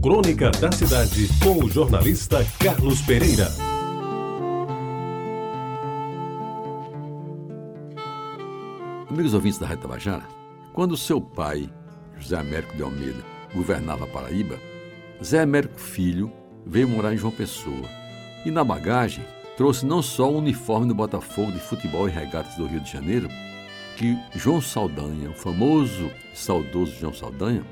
Crônica da Cidade, com o jornalista Carlos Pereira. Amigos ouvintes da Rádio Tabajara, quando seu pai, José Américo de Almeida, governava a Paraíba, Zé Américo Filho veio morar em João Pessoa e, na bagagem, trouxe não só o uniforme do Botafogo de futebol e regatas do Rio de Janeiro, que João Saldanha, o famoso e saudoso João Saldanha,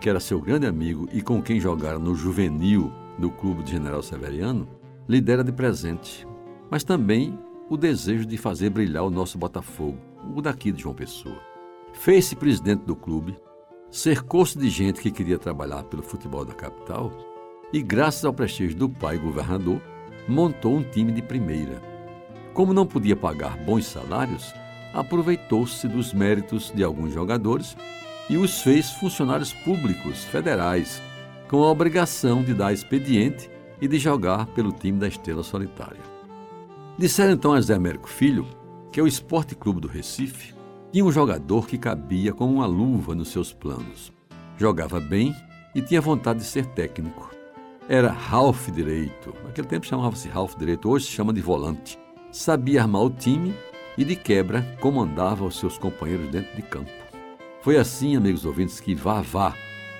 que era seu grande amigo e com quem jogara no juvenil do clube de General Severiano, lhe dera de presente, mas também o desejo de fazer brilhar o nosso Botafogo, o daqui de João Pessoa. Fez-se presidente do clube, cercou-se de gente que queria trabalhar pelo futebol da capital e, graças ao prestígio do pai governador, montou um time de primeira. Como não podia pagar bons salários, aproveitou-se dos méritos de alguns jogadores e os fez funcionários públicos federais, com a obrigação de dar expediente e de jogar pelo time da Estrela Solitária. Disseram então a Zé Américo Filho que o Esporte Clube do Recife tinha um jogador que cabia como uma luva nos seus planos. Jogava bem e tinha vontade de ser técnico. Era Ralph Direito. Naquele tempo chamava-se Ralph Direito, hoje se chama de volante. Sabia armar o time e, de quebra, comandava os seus companheiros dentro de campo. Foi assim, amigos ouvintes, que Vavá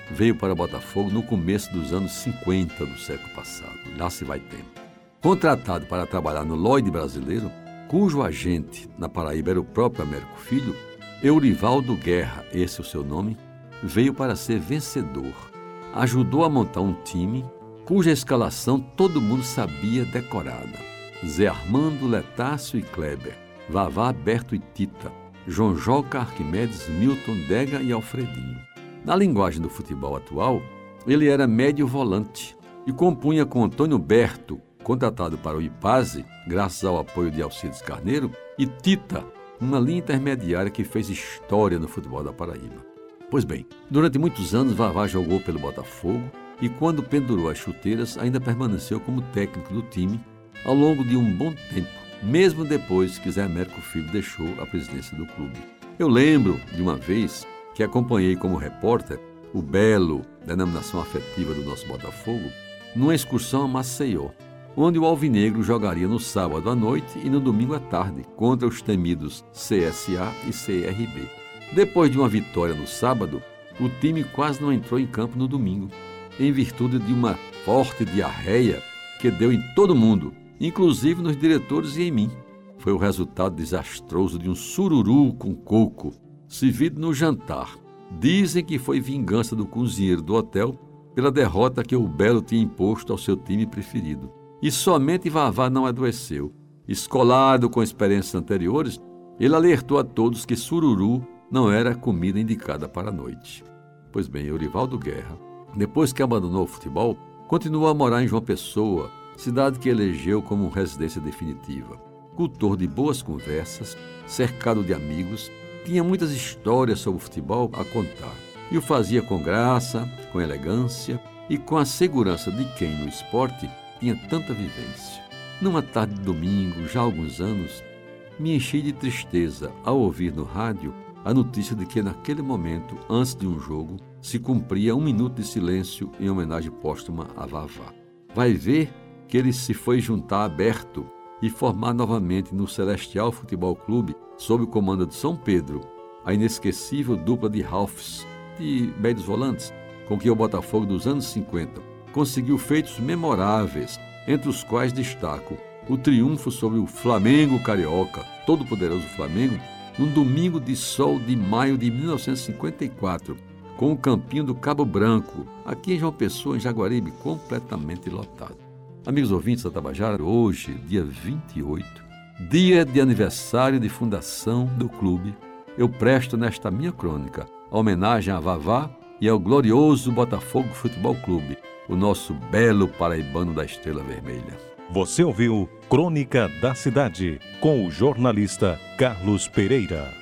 veio para Botafogo no começo dos anos 50 do século passado. Lá se vai tempo. Contratado para trabalhar no Lloyd brasileiro, cujo agente na Paraíba era o próprio Américo Filho, Eurivaldo Guerra, esse é o seu nome, veio para ser vencedor. Ajudou a montar um time cuja escalação todo mundo sabia decorada. Zé Armando, Letácio e Kleber, Vavá, Berto e Tita, João Joca, Arquimedes, Milton, Dega e Alfredinho. Na linguagem do futebol atual, ele era médio volante e compunha com Antônio Berto, contratado para o IPASE, graças ao apoio de Alcides Carneiro, e Tita, uma linha intermediária que fez história no futebol da Paraíba. Pois bem, durante muitos anos Vavá jogou pelo Botafogo e quando pendurou as chuteiras ainda permaneceu como técnico do time ao longo de um bom tempo, mesmo depois que Zé Américo Filho deixou a presidência do clube. Eu lembro de uma vez que acompanhei como repórter o Belo, denominação afetiva do nosso Botafogo, numa excursão a Maceió, onde o Alvinegro jogaria no sábado à noite e no domingo à tarde contra os temidos CSA e CRB. Depois de uma vitória no sábado, o time quase não entrou em campo no domingo, em virtude de uma forte diarreia que deu em todo mundo, inclusive nos diretores e em mim. Foi o resultado desastroso de um sururu com coco, servido no jantar. Dizem que foi vingança do cozinheiro do hotel pela derrota que o Belo tinha imposto ao seu time preferido. E somente Vavá não adoeceu. Escolado com experiências anteriores, ele alertou a todos que sururu não era a comida indicada para a noite. Pois bem, Eurivaldo Guerra, depois que abandonou o futebol, continuou a morar em João Pessoa, cidade que elegeu como residência definitiva. Cultor de boas conversas, cercado de amigos, tinha muitas histórias sobre o futebol a contar. E o fazia com graça, com elegância e com a segurança de quem no esporte tinha tanta vivência. Numa tarde de domingo, já há alguns anos, me enchi de tristeza ao ouvir no rádio a notícia de que naquele momento, antes de um jogo, se cumpria um minuto de silêncio em homenagem póstuma a Vavá. Vai ver que ele se foi juntar aberto e formar novamente no Celestial Futebol Clube, sob o comando de São Pedro, a inesquecível dupla de Ralphs, de médios volantes, com que o Botafogo dos anos 50 conseguiu feitos memoráveis, entre os quais destaco o triunfo sobre o Flamengo Carioca, todo-poderoso Flamengo, num domingo de sol de maio de 1954, com o campinho do Cabo Branco, aqui em João Pessoa, em Jaguaribe, completamente lotado. Amigos ouvintes da Tabajara, hoje, dia 28, dia de aniversário de fundação do clube, eu presto nesta minha crônica a homenagem a Vavá e ao glorioso Botafogo Futebol Clube, o nosso belo paraibano da Estrela Vermelha. Você ouviu Crônica da Cidade com o jornalista Carlos Pereira.